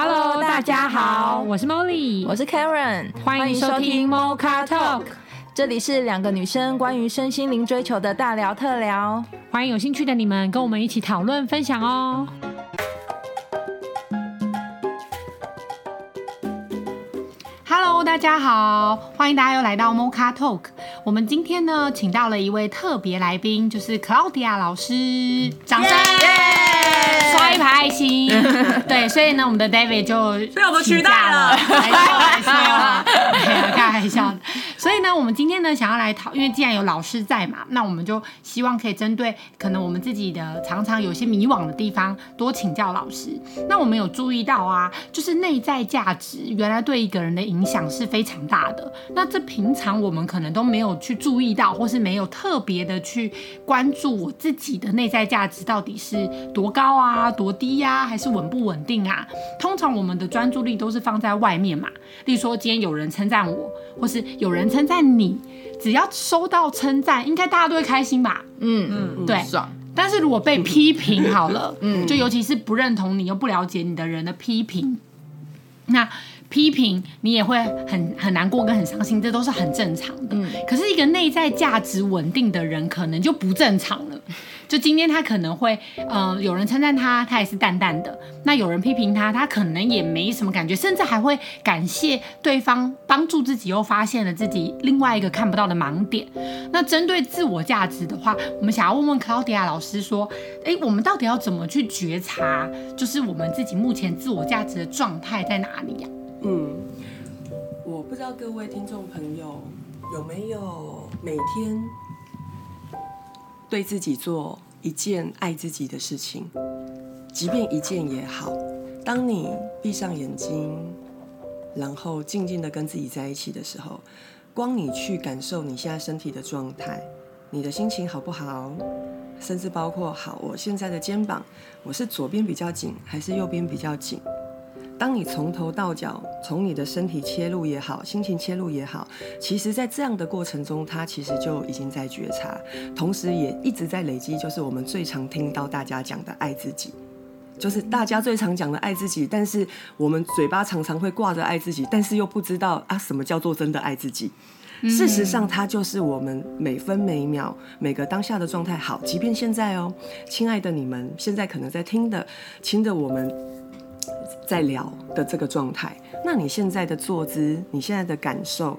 Hello，大家好，我是 Molly，我是 Karen，欢迎收听 Mocha Talk，这里是两个女生关于身心灵追求的大聊特聊，欢迎有兴趣的你们跟我们一起讨论分享哦。Hello，大家好，欢迎大家又来到 Mocha Talk。我们今天呢，请到了一位特别来宾，就是 Claudia 老师，掌声。Yeah! 一排爱心，对，所以呢，我们的 David 就被我们取代了，开玩笑，开玩笑。所以呢，我们今天呢，想要来讨，因为既然有老师在嘛，那我们就希望可以针对可能我们自己的常常有些迷惘的地方，多请教老师。那我们有注意到啊，就是内在价值原来对一个人的影响是非常大的。那这平常我们可能都没有去注意到，或是没有特别的去关注我自己的内在价值到底是多高啊？多低呀、啊，还是稳不稳定啊？通常我们的专注力都是放在外面嘛。例如说，今天有人称赞我，或是有人称赞你，只要收到称赞，应该大家都会开心吧？嗯嗯，对。爽。但是如果被批评好了，嗯，就尤其是不认同你又不了解你的人的批评，那批评你也会很很难过跟很伤心，这都是很正常的。嗯。可是一个内在价值稳定的人，可能就不正常了。就今天他可能会，呃，有人称赞他，他也是淡淡的；那有人批评他，他可能也没什么感觉，甚至还会感谢对方帮助自己，又发现了自己另外一个看不到的盲点。那针对自我价值的话，我们想要问问 Claudia 老师说，诶，我们到底要怎么去觉察，就是我们自己目前自我价值的状态在哪里呀？嗯，我不知道各位听众朋友有没有每天。对自己做一件爱自己的事情，即便一件也好。当你闭上眼睛，然后静静的跟自己在一起的时候，光你去感受你现在身体的状态，你的心情好不好？甚至包括，好，我现在的肩膀，我是左边比较紧，还是右边比较紧？当你从头到脚，从你的身体切入也好，心情切入也好，其实，在这样的过程中，他其实就已经在觉察，同时也一直在累积。就是我们最常听到大家讲的爱自己，就是大家最常讲的爱自己。但是我们嘴巴常常会挂着爱自己，但是又不知道啊，什么叫做真的爱自己？事实上，它就是我们每分每秒每个当下的状态。好，即便现在哦，亲爱的你们，现在可能在听的，亲的我们。在聊的这个状态，那你现在的坐姿，你现在的感受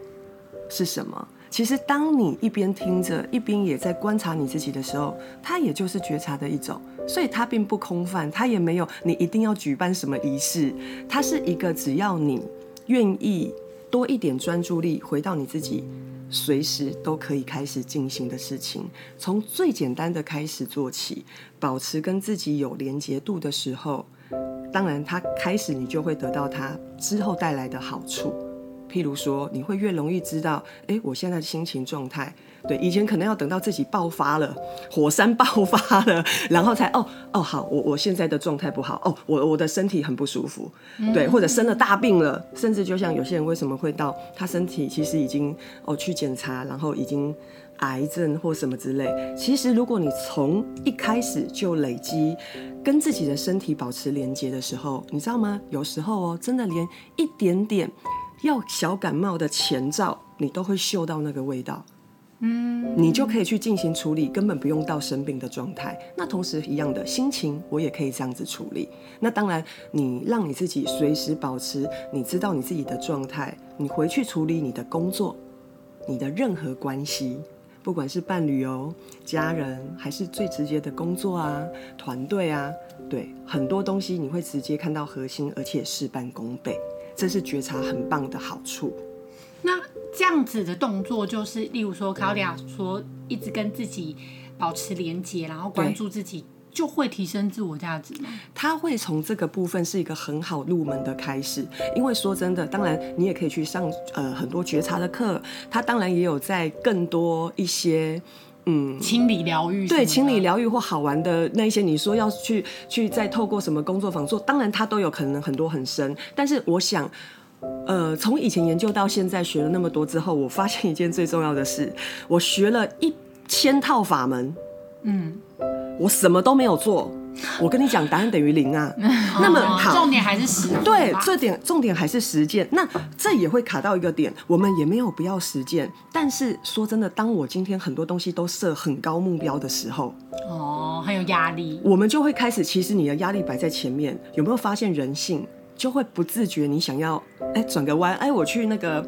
是什么？其实，当你一边听着，一边也在观察你自己的时候，它也就是觉察的一种，所以它并不空泛，它也没有你一定要举办什么仪式，它是一个只要你愿意多一点专注力，回到你自己，随时都可以开始进行的事情。从最简单的开始做起，保持跟自己有连结度的时候。当然，他开始你就会得到他之后带来的好处，譬如说，你会越容易知道，哎，我现在的心情状态，对，以前可能要等到自己爆发了，火山爆发了，然后才哦哦好，我我现在的状态不好，哦，我我的身体很不舒服，对，或者生了大病了，甚至就像有些人为什么会到他身体其实已经哦去检查，然后已经。癌症或什么之类，其实如果你从一开始就累积跟自己的身体保持连接的时候，你知道吗？有时候哦，真的连一点点要小感冒的前兆，你都会嗅到那个味道，嗯，你就可以去进行处理，根本不用到生病的状态。那同时一样的心情，我也可以这样子处理。那当然，你让你自己随时保持，你知道你自己的状态，你回去处理你的工作，你的任何关系。不管是伴侣哦、家人，还是最直接的工作啊、团队啊，对，很多东西你会直接看到核心，而且事半功倍，这是觉察很棒的好处。那这样子的动作，就是例如说，Claudia 说，一直跟自己保持连接，然后关注自己。就会提升自我价值吗？他会从这个部分是一个很好入门的开始，因为说真的，当然你也可以去上呃很多觉察的课，他当然也有在更多一些嗯清理疗愈，对清理疗愈或好玩的那一些，你说要去去再透过什么工作坊做，当然他都有可能很多很深，但是我想呃从以前研究到现在学了那么多之后，我发现一件最重要的事，我学了一千套法门，嗯。我什么都没有做，我跟你讲，答案等于零啊。那么好，重点还是实践。对，这点重点还是实践。那这也会卡到一个点，我们也没有不要实践。但是说真的，当我今天很多东西都设很高目标的时候，哦，很有压力，我们就会开始，其实你的压力摆在前面。有没有发现人性？就会不自觉，你想要哎转个弯，哎我去那个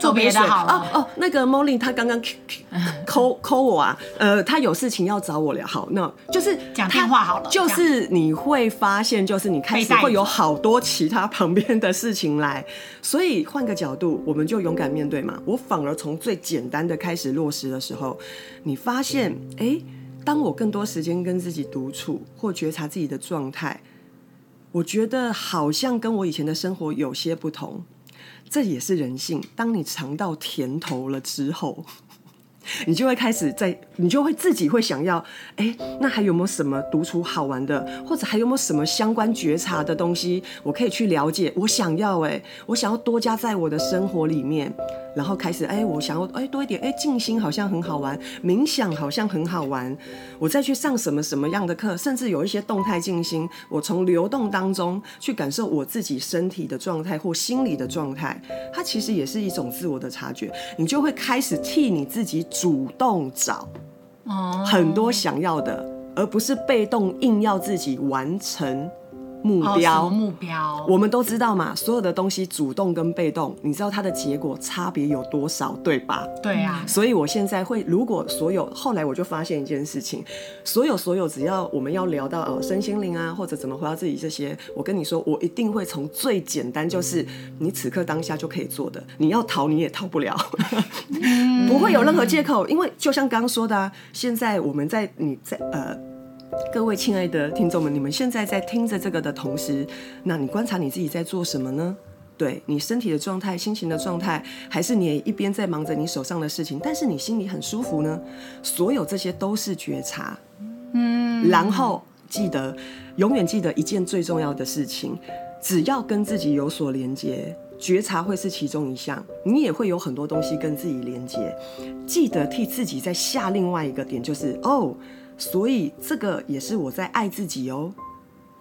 做别的好哦哦，那个 Molly 他刚刚 call call 我啊，呃他有事情要找我聊，好，那就是讲电话好了，就是你会发现，就是你开始会有好多其他旁边的事情来，所以换个角度，我们就勇敢面对嘛。我反而从最简单的开始落实的时候，你发现哎，当我更多时间跟自己独处或觉察自己的状态。我觉得好像跟我以前的生活有些不同，这也是人性。当你尝到甜头了之后，你就会开始在，你就会自己会想要，哎，那还有没有什么独处好玩的，或者还有没有什么相关觉察的东西，我可以去了解？我想要，哎，我想要多加在我的生活里面。然后开始，哎，我想要，哎，多一点，哎，静心好像很好玩，冥想好像很好玩，我再去上什么什么样的课，甚至有一些动态静心，我从流动当中去感受我自己身体的状态或心理的状态，它其实也是一种自我的察觉，你就会开始替你自己主动找，很多想要的，而不是被动硬要自己完成。目标，目标，我们都知道嘛，所有的东西主动跟被动，你知道它的结果差别有多少，对吧？对啊。所以我现在会，如果所有后来我就发现一件事情，所有所有只要我们要聊到呃身心灵啊，或者怎么回到自己这些，我跟你说，我一定会从最简单，就是你此刻当下就可以做的，你要逃你也逃不了，不会有任何借口，因为就像刚刚说的啊，现在我们在你在呃。各位亲爱的听众们，你们现在在听着这个的同时，那你观察你自己在做什么呢？对，你身体的状态、心情的状态，还是你一边在忙着你手上的事情，但是你心里很舒服呢？所有这些都是觉察。嗯，然后记得，永远记得一件最重要的事情，只要跟自己有所连接，觉察会是其中一项，你也会有很多东西跟自己连接。记得替自己再下另外一个点，就是哦。所以这个也是我在爱自己哦。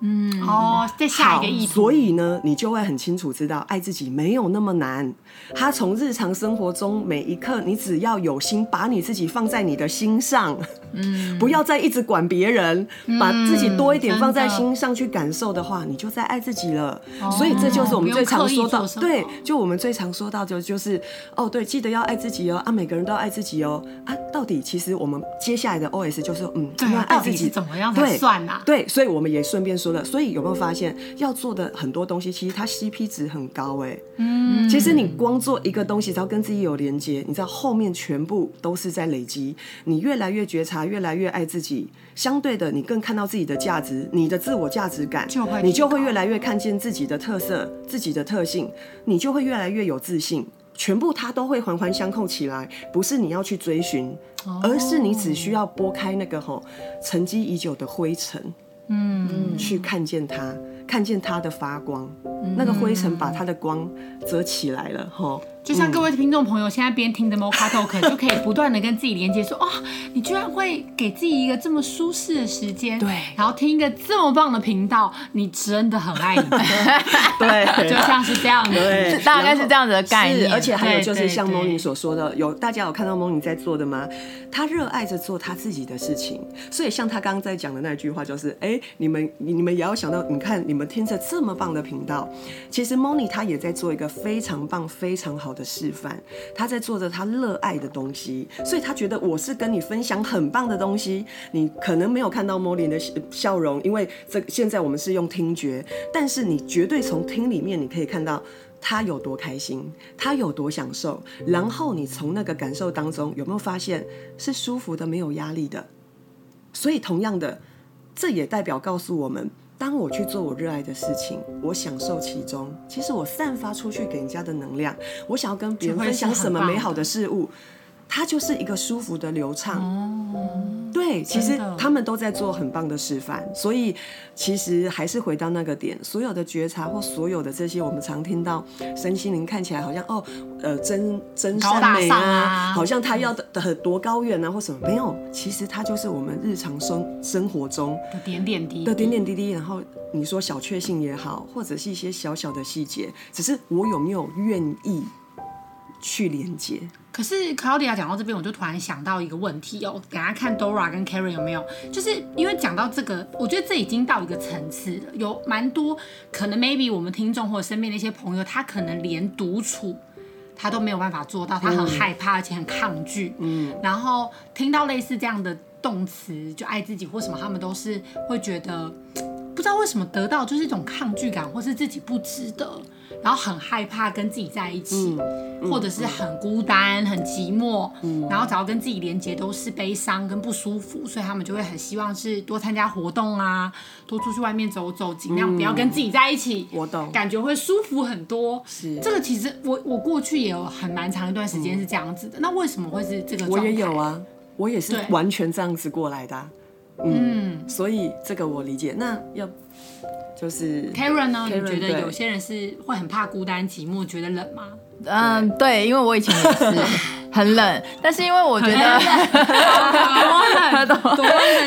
嗯，哦，再下一个意思。所以呢，你就会很清楚知道，爱自己没有那么难。他从日常生活中每一刻，你只要有心，把你自己放在你的心上，嗯，不要再一直管别人，嗯，把自己多一点放在心上去感受的话，你就在爱自己了。哦，所以这就是我们最常说到，对，就我们最常说到的就是，哦，对，记得要爱自己哦，啊，每个人都要爱自己哦，啊，到底其实我们接下来的 OS 就是，嗯，对，爱自己怎么样才算啊？对，所以我们也顺便说了，所以有没有发现要做的很多东西，其实它 CP 值很高哎，嗯，其实你光。做一个东西，只要跟自己有连接，你知道后面全部都是在累积。你越来越觉察，越来越爱自己，相对的，你更看到自己的价值，你的自我价值感，你就会越来越看见自己的特色、自己的特性，你就会越来越有自信。全部它都会环环相扣起来，不是你要去追寻，而是你只需要拨开那个吼沉积已久的灰尘，嗯，去看见它。看见它的发光，嗯、那个灰尘把它的光遮起来了，吼。就像各位听众朋友，现在边听的 Mocha Talk 就可以不断的跟自己连接，说哦，你居然会给自己一个这么舒适的时间，对，然后听一个这么棒的频道，你真的很爱你，对，就像是这样子，对，大概是这样子的概念。而且还有就是像 Moni 所说的，有大家有看到 Moni 在做的吗？他热爱着做他自己的事情，所以像他刚刚在讲的那句话，就是哎，你们你们也要想到，你看你们听着这么棒的频道，其实 Moni 他也在做一个非常棒、非常好的示范，他在做着他热爱的东西，所以他觉得我是跟你分享很棒的东西。你可能没有看到 Molly 的笑容，因为这现在我们是用听觉，但是你绝对从听里面你可以看到他有多开心，他有多享受。然后你从那个感受当中有没有发现是舒服的、没有压力的？所以同样的，这也代表告诉我们。当我去做我热爱的事情，我享受其中。其实我散发出去给人家的能量，我想要跟别人分享什么美好的事物，它就是一个舒服的流畅。哦，对，其实他们都在做很棒的示范，所以其实还是回到那个点，所有的觉察或所有的这些，我们常听到身心灵看起来好像哦，呃，真真善美啊，啊。好像他要的的多高远啊，或什么没有，其实它就是我们日常生生活中的点点滴滴。的点点滴滴，然后你说小确幸也好，或者是一些小小的细节，只是我有没有愿意去连接。可是 Claudia 讲到这边，我就突然想到一个问题哦，等下看 Dora 跟 Karen 有没有？就是因为讲到这个，我觉得这已经到一个层次了，有蛮多可能 maybe 我们听众或者身边的一些朋友，他可能连独处他都没有办法做到，他很害怕而且很抗拒，嗯，然后听到类似这样的动词，就爱自己或什么，他们都是会觉得不知道为什么得到就是一种抗拒感，或是自己不值得。然后很害怕跟自己在一起，嗯、或者是很孤单、很寂寞，嗯、然后只要跟自己连接都是悲伤跟不舒服，所以他们就会很希望是多参加活动啊，多出去外面走走，尽量不要跟自己在一起。我懂，感觉会舒服很多。是这个其实我我过去也有很蛮长一段时间是这样子的。嗯、那为什么会是这个？我也有啊，我也是完全这样子过来的、嗯所以这个我理解。那要。就是 Karen 呢？Karen, 你觉得有些人是会很怕孤单寂寞，觉得冷吗？嗯，对，因为我以前也是 很冷，但是因为我觉得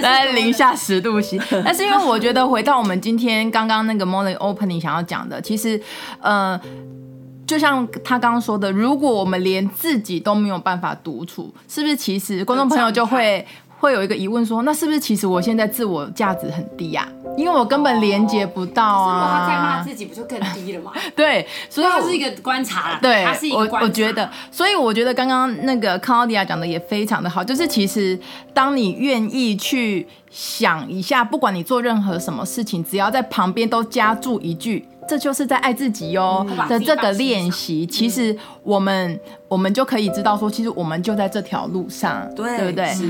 在 零下十度 C，但是因为我觉得回到我们今天刚刚那个 morning Opening 想要讲的，其实，呃，就像他刚刚说的，如果我们连自己都没有办法独处，是不是其实观众朋友就会？会有一个疑问说，那是不是其实我现在自我价值很低呀、啊？因为我根本连接不到啊。如果他在骂自己，不就更低了吗？对，所以他是一个观察。对，他是一个观察。我我觉得，所以我觉得刚刚那个 Claudia 讲的也非常的好，就是其实当你愿意去想一下，不管你做任何什么事情，只要在旁边都加注一句。这就是在爱自己哟的这个练习，其实我们我们就可以知道说，其实我们就在这条路上，对不对？是。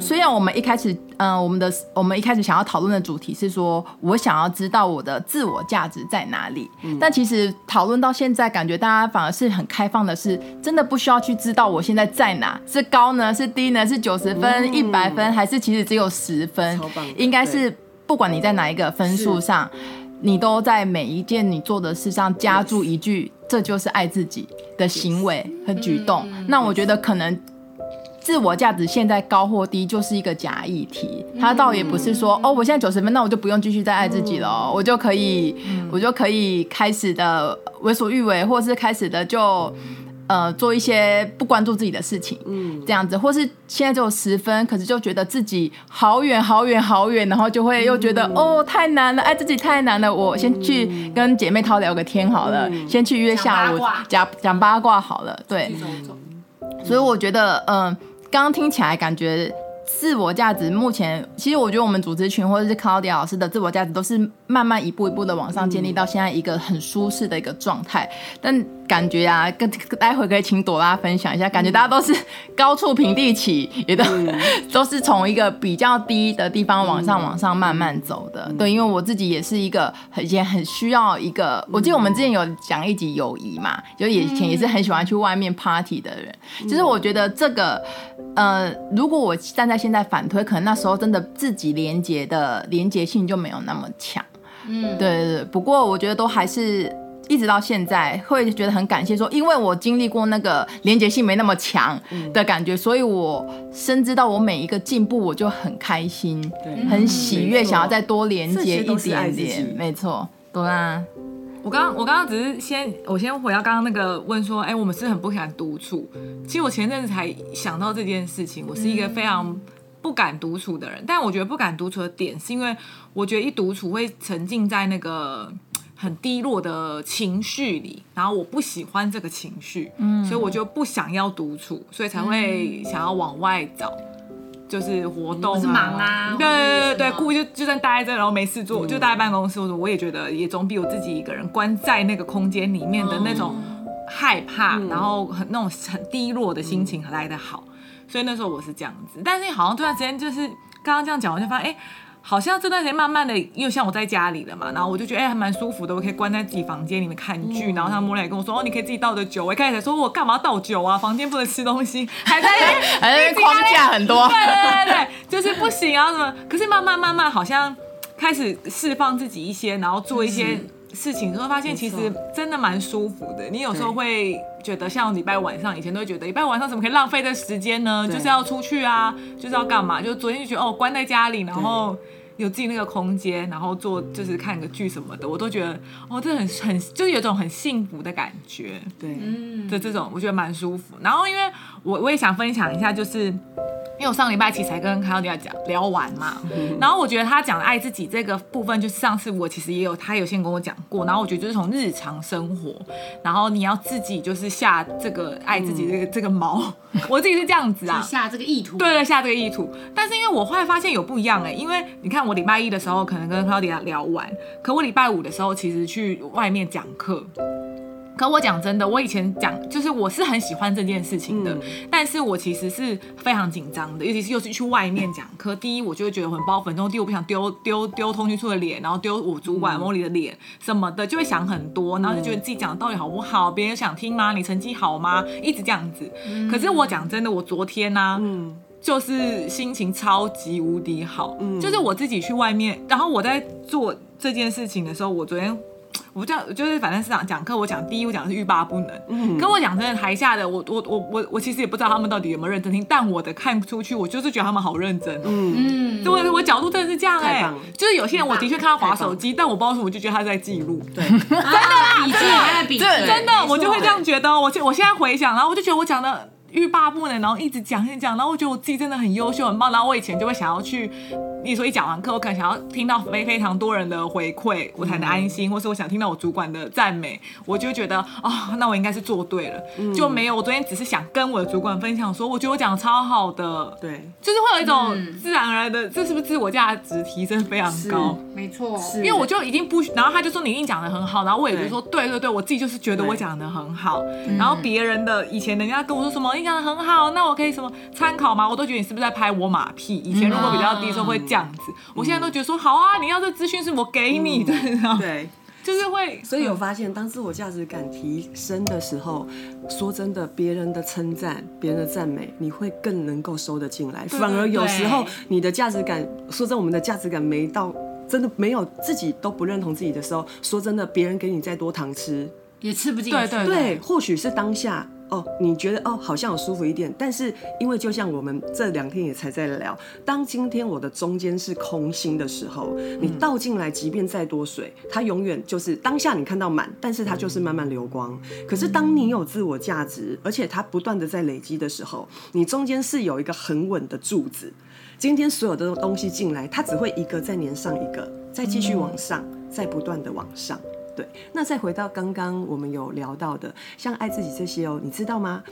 虽然我们一开始，嗯，我们的我们一开始想要讨论的主题是说，我想要知道我的自我价值在哪里，但其实讨论到现在，感觉大家反而是很开放的，是真的不需要去知道我现在在哪，是高呢，是低呢，是九十分、一百分，还是其实只有十分？应该是不管你在哪一个分数上。你都在每一件你做的事上加注一句.这就是爱自己的行为和举动。那我觉得可能自我价值现在高或低就是一个假议题，他倒也不是说哦，我现在九十分，那我就不用继续再爱自己了，我就可以，我就可以开始的为所欲为，或是开始的就。呃，做一些不关注自己的事情，嗯，这样子，或是现在只有十分，可是就觉得自己好远好远好远，然后就会又觉得、嗯、哦太难了，哎自己太难了，我先去跟姐妹淘聊个天好了，嗯、先去约下午讲讲八卦好了，对，所以我觉得，嗯、呃，刚刚听起来感觉。自我价值目前，其实我觉得我们组织群或者是 Claudia 老师的自我价值都是慢慢一步一步的往上建立到现在一个很舒适的一个状态。但感觉啊，跟待会可以请朵拉分享一下，感觉大家都是高处平地起，也都 都是从一个比较低的地方往上往上慢慢走的。对，因为我自己也是一个很也很需要一个，我记得我们之前有讲一集友谊嘛，就以前也是很喜欢去外面 party 的人。其实我觉得这个，呃，如果我站在现在反推，可能那时候真的自己连接的连接性就没有那么强。嗯，对对对。不过我觉得都还是一直到现在会觉得很感谢，说因为我经历过那个连接性没那么强的感觉，所以我深知到我每一个进步，我就很开心，对，很喜悦，想要再多连接一点点。没错，朵拉。我刚刚我刚刚只是先我先回到刚刚那个问说，哎，我们是很不喜欢独处。其实我前阵子才想到这件事情，我是一个非常不敢独处的人。但我觉得不敢独处的点，是因为我觉得一独处会沉浸在那个很低落的情绪里，然后我不喜欢这个情绪，嗯，所以我就不想要独处，所以才会想要往外找。就是活动啊，是忙啊，对对对对，故意就就算待在这，然后没事做，就待在办公室。我说我也觉得，也总比我自己一个人关在那个空间里面的那种害怕，然后很那种很低落的心情来的好。所以那时候我是这样子，但是好像这段时间就是刚刚这样讲，我就发现，哎，好像这段时间慢慢的，因为像我在家里了嘛，然后我就觉得哎、欸、还蛮舒服的，我可以关在自己房间里面看剧，嗯、然后他摸来跟我说哦，你可以自己倒的酒，我一开始才说我干嘛倒酒啊，房间不能吃东西，还在还在框架很多，对对对对，就是不行啊什么，可是慢慢慢慢好像开始释放自己一些，然后做一些。事情，你会发现其实真的蛮舒服的。你有时候会觉得，像礼拜晚上，以前都会觉得礼拜晚上怎么可以浪费这时间呢？就是要出去啊，就是要干嘛？就昨天就觉得哦，关在家里，然后有自己那个空间，然后做就是看个剧什么的，我都觉得哦，这很很就是有种很幸福的感觉。对，嗯，就这种我觉得蛮舒服。然后因为我我也想分享一下，就是。因为我上礼拜其实才跟卡奥迪亚讲聊完嘛，然后我觉得他讲的爱自己这个部分，就是上次我其实也有他有先跟我讲过，然后我觉得就是从日常生活，然后你要自己就是下这个爱自己这个这个毛，我自己是这样子啊，下这个意图，对对，下这个意图。但是因为我后来发现有不一样哎，因为你看我礼拜一的时候可能跟卡奥迪亚聊完，可我礼拜五的时候其实去外面讲课。可我讲真的，我以前讲就是我是很喜欢这件事情的，嗯、但是我其实是非常紧张的，尤其是又是去外面讲课。第一，我就会觉得很包粉，然后第二，我不想丢丢丢通讯处的脸，然后丢我主管茉莉的脸什么的，就会想很多，然后就觉得自己讲的到底好不好，别人想听吗？你成绩好吗？一直这样子。嗯、可是我讲真的，我昨天呢、啊，嗯、就是心情超级无敌好，嗯、就是我自己去外面，然后我在做这件事情的时候，我昨天。我这样就是，反正是讲讲课，我讲第一，我讲的是欲罢不能。嗯，跟我讲真的，台下的我我我我我其实也不知道他们到底有没有认真听，但我的看出去，我就是觉得他们好认真。嗯，对，我角度真的是这样哎、欸，就是有些人我的确看他划手机，但我不知道为什么，我就觉得他在记录。对，真的啦，笔记还在笔记，真的，我就会这样觉得。我现我现在回想，然后我就觉得我讲的。欲罢不能，然后一直讲一直讲，然后我觉得我自己真的很优秀很棒。然后我以前就会想要去，你说一讲完课，我可能想要听到非非常多人的回馈，我才能安心，或是我想听到我主管的赞美，我就觉得哦，那我应该是做对了，就没有。我昨天只是想跟我的主管分享说，我觉得我讲的超好的，对，就是会有一种自然而然的，这是不是自我价值提升非常高？没错，因为我就已经不，然后他就说你一定讲的很好，然后我也就说对对对，我自己就是觉得我讲的很好，然后别人的以前人家跟我说什么。讲的很好，那我可以什么参考吗？我都觉得你是不是在拍我马屁？以前如果比较低的时候会这样子，嗯、我现在都觉得说好啊，你要这资讯是我给你的，嗯、对，就是会。所以有发现，当自我价值感提升的时候，说真的，别人的称赞、别人的赞美，你会更能够收得进来。反而有时候你的价值感，说真的，我们的价值感没到，真的没有自己都不认同自己的时候，说真的，别人给你再多糖吃也吃不进。对，对，或许是当下。哦，你觉得哦，好像有舒服一点，但是因为就像我们这两天也才在聊，当今天我的中间是空心的时候，你倒进来，即便再多水，它永远就是当下你看到满，但是它就是慢慢流光。可是当你有自我价值，而且它不断的在累积的时候，你中间是有一个很稳的柱子。今天所有的东西进来，它只会一个再粘上一个，再继续往上，再不断的往上。对，那再回到刚刚我们有聊到的，像爱自己这些哦，你知道吗？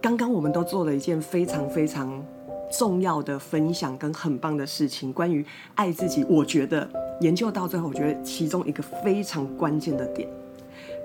刚刚我们都做了一件非常非常重要的分享跟很棒的事情，关于爱自己。我觉得研究到最后，我觉得其中一个非常关键的点，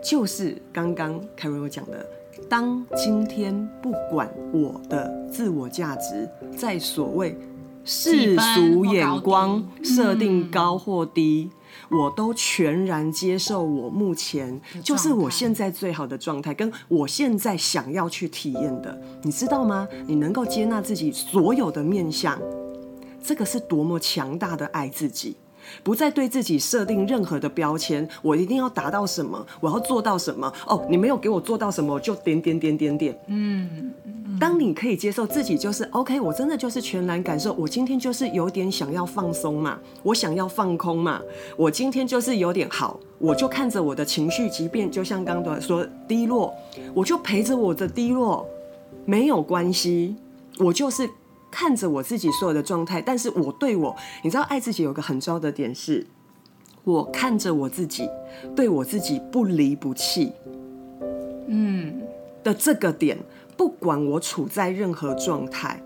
就是刚刚凯文有讲的，当今天不管我的自我价值在所谓世俗眼光设定高或低。我都全然接受我目前就是我现在最好的状态，跟我现在想要去体验的，你知道吗？你能够接纳自己所有的面相，这个是多么强大的爱自己。不再对自己设定任何的标签，我一定要达到什么，我要做到什么。哦，你没有给我做到什么，我就点点点点点。嗯，当你可以接受自己，就是 OK，我真的就是全然感受，我今天就是有点想要放松嘛，我想要放空嘛，我今天就是有点好，我就看着我的情绪，即便就像刚刚说低落，我就陪着我的低落，没有关系，我就是。看着我自己所有的状态，但是我对我，你知道，爱自己有个很重要的点是，我看着我自己，对我自己不离不弃，嗯的这个点，不管我处在任何状态，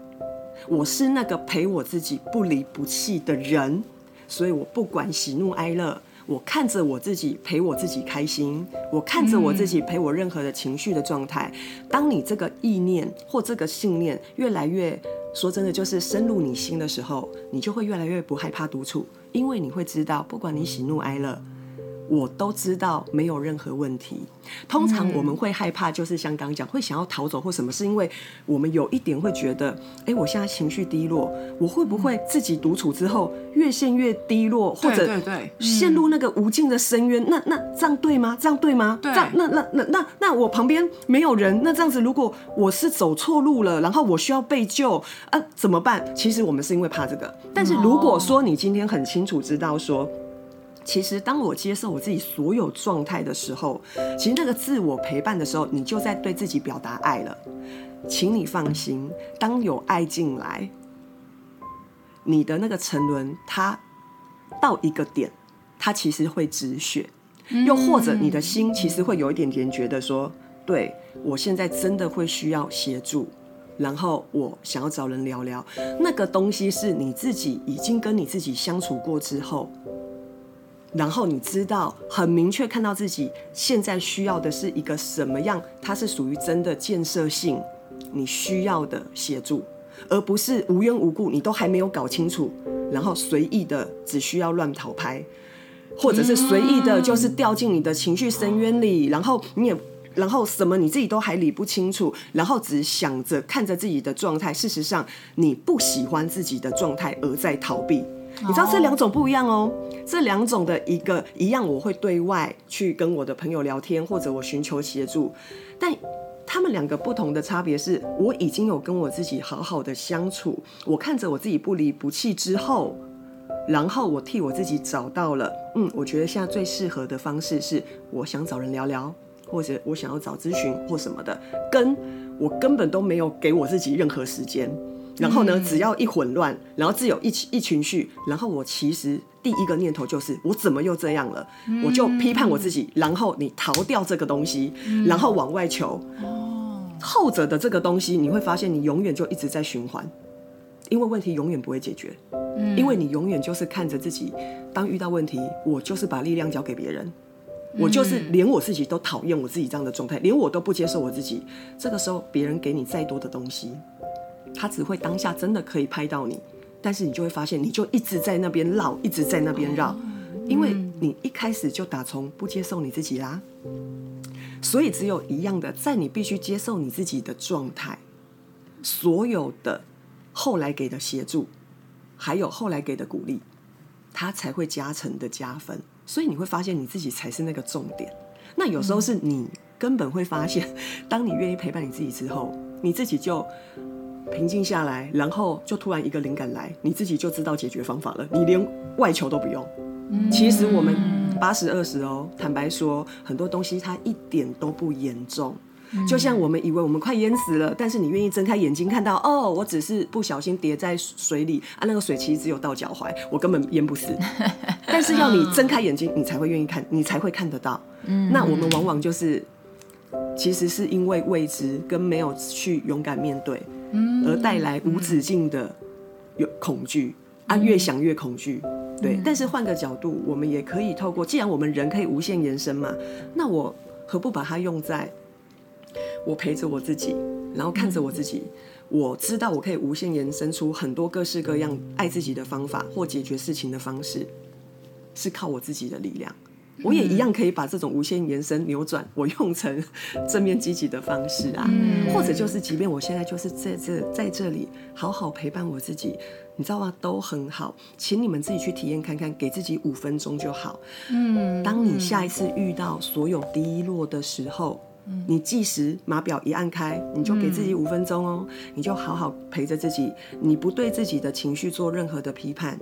我是那个陪我自己不离不弃的人，所以我不管喜怒哀乐，我看着我自己陪我自己开心，我看着我自己陪我任何的情绪的状态。当你这个意念或这个信念越来越说真的，就是深入你心的时候，你就会越来越不害怕独处，因为你会知道，不管你喜怒哀乐。我都知道没有任何问题。通常我们会害怕，就是像刚讲，会想要逃走或什么，是因为我们有一点会觉得，哎，我现在情绪低落，我会不会自己独处之后越陷越低落，或者陷入那个无尽的深渊？那那这样对吗？这样对吗？对，这样那那那那那我旁边没有人，那这样子如果我是走错路了，然后我需要被救，啊，怎么办？其实我们是因为怕这个。但是如果说你今天很清楚知道说。其实，当我接受我自己所有状态的时候，其实那个自我陪伴的时候，你就在对自己表达爱了。请你放心，当有爱进来，你的那个沉沦，它到一个点，它其实会止血。又或者，你的心其实会有一点点觉得说，对，我现在真的会需要协助，然后我想要找人聊聊。那个东西是你自己已经跟你自己相处过之后。然后你知道很明确看到自己现在需要的是一个什么样，它是属于真的建设性，你需要的协助，而不是无缘无故你都还没有搞清楚，然后随意的只需要乱讨拍，或者是随意的就是掉进你的情绪深渊里，然后你也然后什么你自己都还理不清楚，然后只想着看着自己的状态，事实上你不喜欢自己的状态而在逃避。你知道这两种不一样哦，这两种的一个一样，我会对外去跟我的朋友聊天，或者我寻求协助，但他们两个不同的差别是，我已经有跟我自己好好的相处，我看着我自己不离不弃之后，然后我替我自己找到了，嗯，我觉得现在最适合的方式是，我想找人聊聊，或者我想要找咨询或什么的，跟我根本都没有给我自己任何时间。然后呢，只要一混乱，然后自有一一情绪，然后我其实第一个念头就是我怎么又这样了？我就批判我自己，然后你逃掉这个东西，然后往外求。后者的这个东西，你会发现你永远就一直在循环，因为问题永远不会解决，因为你永远就是看着自己，当遇到问题，我就是把力量交给别人，我就是连我自己都讨厌我自己这样的状态，连我都不接受我自己。这个时候，别人给你再多的东西。他只会当下真的可以拍到你，但是你就会发现，你就一直在那边绕，一直在那边绕，因为你一开始就打从不接受你自己啦。所以只有一样的，在你必须接受你自己的状态，所有的后来给的协助，还有后来给的鼓励，它才会加成的加分。所以你会发现你自己才是那个重点。那有时候是你根本会发现，当你愿意陪伴你自己之后，你自己就。平静下来，然后就突然一个灵感来，你自己就知道解决方法了，你连外求都不用。其实我们八十二十哦，坦白说，很多东西它一点都不严重。就像我们以为我们快淹死了，但是你愿意睁开眼睛看到，哦，我只是不小心跌在水里啊，那个水其实只有到脚踝，我根本淹不死。但是要你睁开眼睛，你才会愿意看，你才会看得到。那我们往往就是，其实是因为未知跟没有去勇敢面对。而带来无止境的有恐惧啊，越想越恐惧。对，但是换个角度，我们也可以透过，既然我们人可以无限延伸嘛，那我何不把它用在我陪着我自己，然后看着我自己，我知道我可以无限延伸出很多各式各样爱自己的方法或解决事情的方式，是靠我自己的力量。我也一样可以把这种无限延伸扭转，我用成 正面积极的方式啊，或者就是，即便我现在就是在这在这里好好陪伴我自己，你知道吗？都很好，请你们自己去体验看看，给自己五分钟就好。嗯，当你下一次遇到所有低落的时候，你计时码表一按开，你就给自己五分钟哦，你就好好陪着自己，你不对自己的情绪做任何的批判，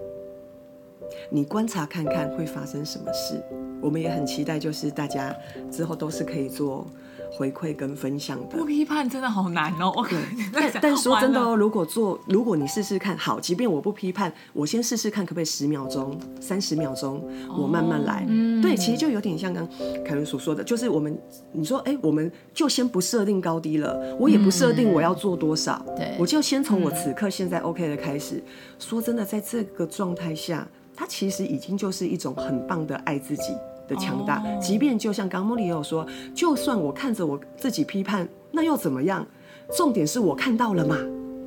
你观察看看会发生什么事。我们也很期待，就是大家之后都是可以做回馈跟分享的。不批判真的好难哦。对，但但说真的哦，如果做，如果你试试看，好，即便我不批判，我先试试看，可不可以十秒钟、三十秒钟，我慢慢来。哦、对，其实就有点像刚凯伦所说的，就是我们，你说，哎，我们就先不设定高低了，我也不设定我要做多少，对、嗯，我就先从我此刻现在 OK 的开始。嗯、说真的，在这个状态下，它其实已经就是一种很棒的爱自己。的强大，即便就像刚茉莉也有说，就算我看着我自己批判，那又怎么样？重点是我看到了嘛，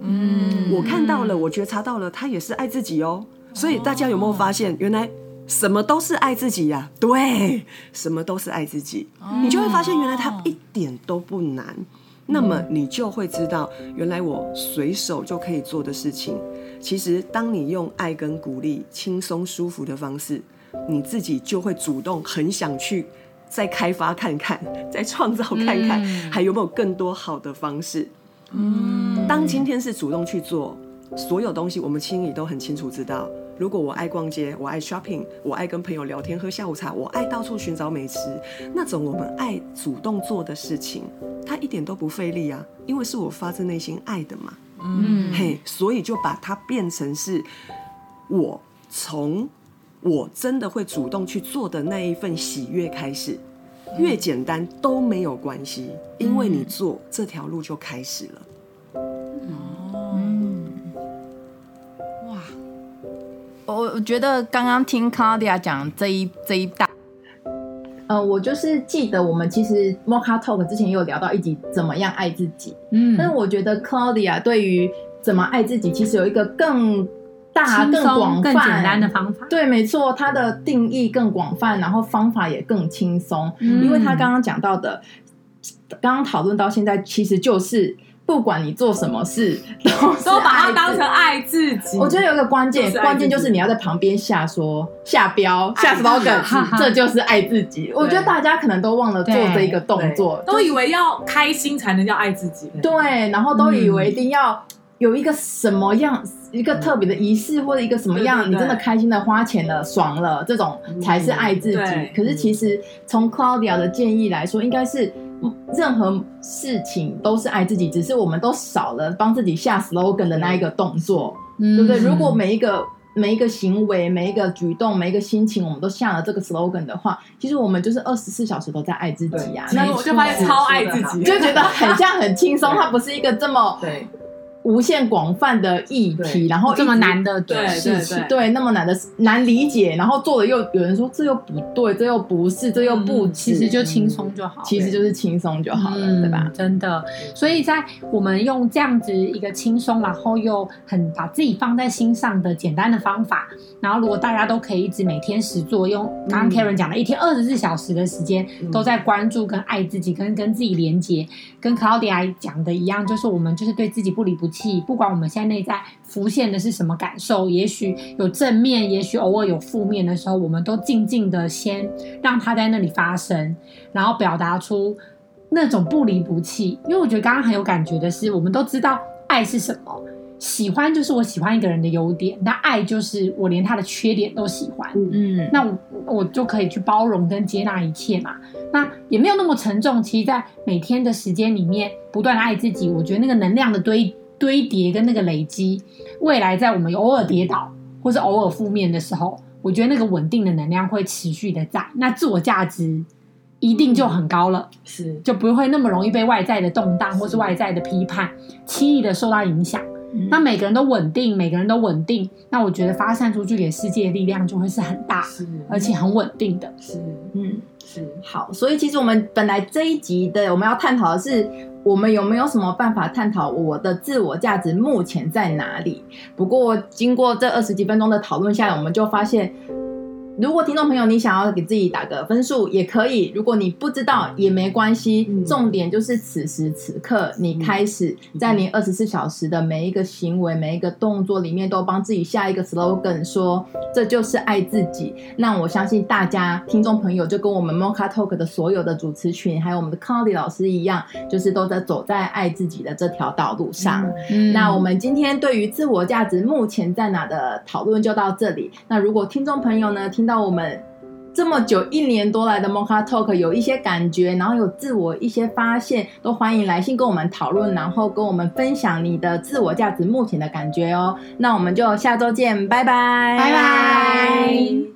嗯，我看到了，我觉察到了，他也是爱自己哦。所以大家有没有发现，原来什么都是爱自己呀？对，什么都是爱自己，你就会发现原来他一点都不难。那么你就会知道，原来我随手就可以做的事情，其实当你用爱跟鼓励、轻松舒服的方式，你自己就会主动很想去再开发看看，再创造看看，还有没有更多好的方式。嗯，当今天是主动去做所有东西，我们心里都很清楚知道。如果我爱逛街，我爱 shopping，我爱跟朋友聊天喝下午茶，我爱到处寻找美食，那种我们爱主动做的事情，它一点都不费力啊，因为是我发自内心爱的嘛。嗯，嘿，所以就把它变成是我从我真的会主动去做的那一份喜悦开始，越简单都没有关系，因为你做这条路就开始了。我我觉得刚刚听 Claudia 讲这一这一大，呃，我就是记得我们其实 Mocha Talk 之前也有聊到一集怎么样爱自己，嗯，但是我觉得 Claudia 对于怎么爱自己，其实有一个更大、更广泛、更简单的方法。对，没错，它的定义更广泛，然后方法也更轻松，嗯，因为他刚刚讲到的，刚刚讨论到现在，其实就是。不管你做什么事，都都把它当成爱自己。我觉得有一个关键，关键就是你要在旁边下说、下标、下 slogan，这就是爱自己。我觉得大家可能都忘了做这一个动作，都以为要开心才能叫爱自己。对，然后都以为一定要有一个什么样、一个特别的仪式，或者一个什么样，你真的开心的花钱了、爽了，这种才是爱自己。可是其实从 Claudia 的建议来说，应该是。任何事情都是爱自己，只是我们都少了帮自己下 slogan 的那一个动作，嗯、对不对？如果每一个每一个行为、每一个举动、每一个心情，我们都下了这个 slogan 的话，其实我们就是二十四小时都在爱自己、啊。那我就发现超爱自己，就觉得很像很轻松，它不是一个这么对。无限广泛的议题，然后这么难的对事情，对那么难的难理解，然后做的又有人说这又不对，这又不是，这又不，其实就轻松就好，其实就是轻松就好了，对吧？真的，所以在我们用这样子一个轻松，然后又很把自己放在心上的简单的方法，然后如果大家都可以一直每天实做，用刚刚 Karen 讲的一天二十四小时的时间都在关注跟爱自己，跟跟自己连接，跟 Claudia 讲的一样，就是我们就是对自己不离不弃。不管我们现在内在浮现的是什么感受，也许有正面，也许偶尔有负面的时候，我们都静静的先让它在那里发生，然后表达出那种不离不弃。因为我觉得刚刚很有感觉的是，我们都知道爱是什么，喜欢就是我喜欢一个人的优点，那爱就是我连他的缺点都喜欢。嗯，那我我就可以去包容跟接纳一切嘛。那也没有那么沉重。其实，在每天的时间里面，不断的爱自己，我觉得那个能量的堆。堆叠跟那个累积，未来在我们偶尔跌倒或是偶尔负面的时候，我觉得那个稳定的能量会持续的在，那自我价值一定就很高了，是就不会那么容易被外在的动荡或是外在的批判轻易的受到影响。那每个人都稳定，每个人都稳定，那我觉得发散出去给世界的力量就会是很大，是而且很稳定的。是，嗯，是好。所以其实我们本来这一集的我们要探讨的是，我们有没有什么办法探讨我的自我价值目前在哪里？不过经过这二十几分钟的讨论下来，我们就发现。如果听众朋友你想要给自己打个分数也可以，如果你不知道也没关系。嗯、重点就是此时此刻，你开始在你二十四小时的每一个行为、每一个动作里面，都帮自己下一个 slogan，说这就是爱自己。那我相信大家听众朋友就跟我们 Mocha Talk 的所有的主持群，还有我们的 Claudia 老师一样，就是都在走在爱自己的这条道路上。嗯、那我们今天对于自我价值目前在哪的讨论就到这里。那如果听众朋友呢听。到我们这么久一年多来的 Mocha Talk 有一些感觉，然后有自我一些发现，都欢迎来信跟我们讨论，然后跟我们分享你的自我价值目前的感觉哦。那我们就下周见，拜拜，拜拜。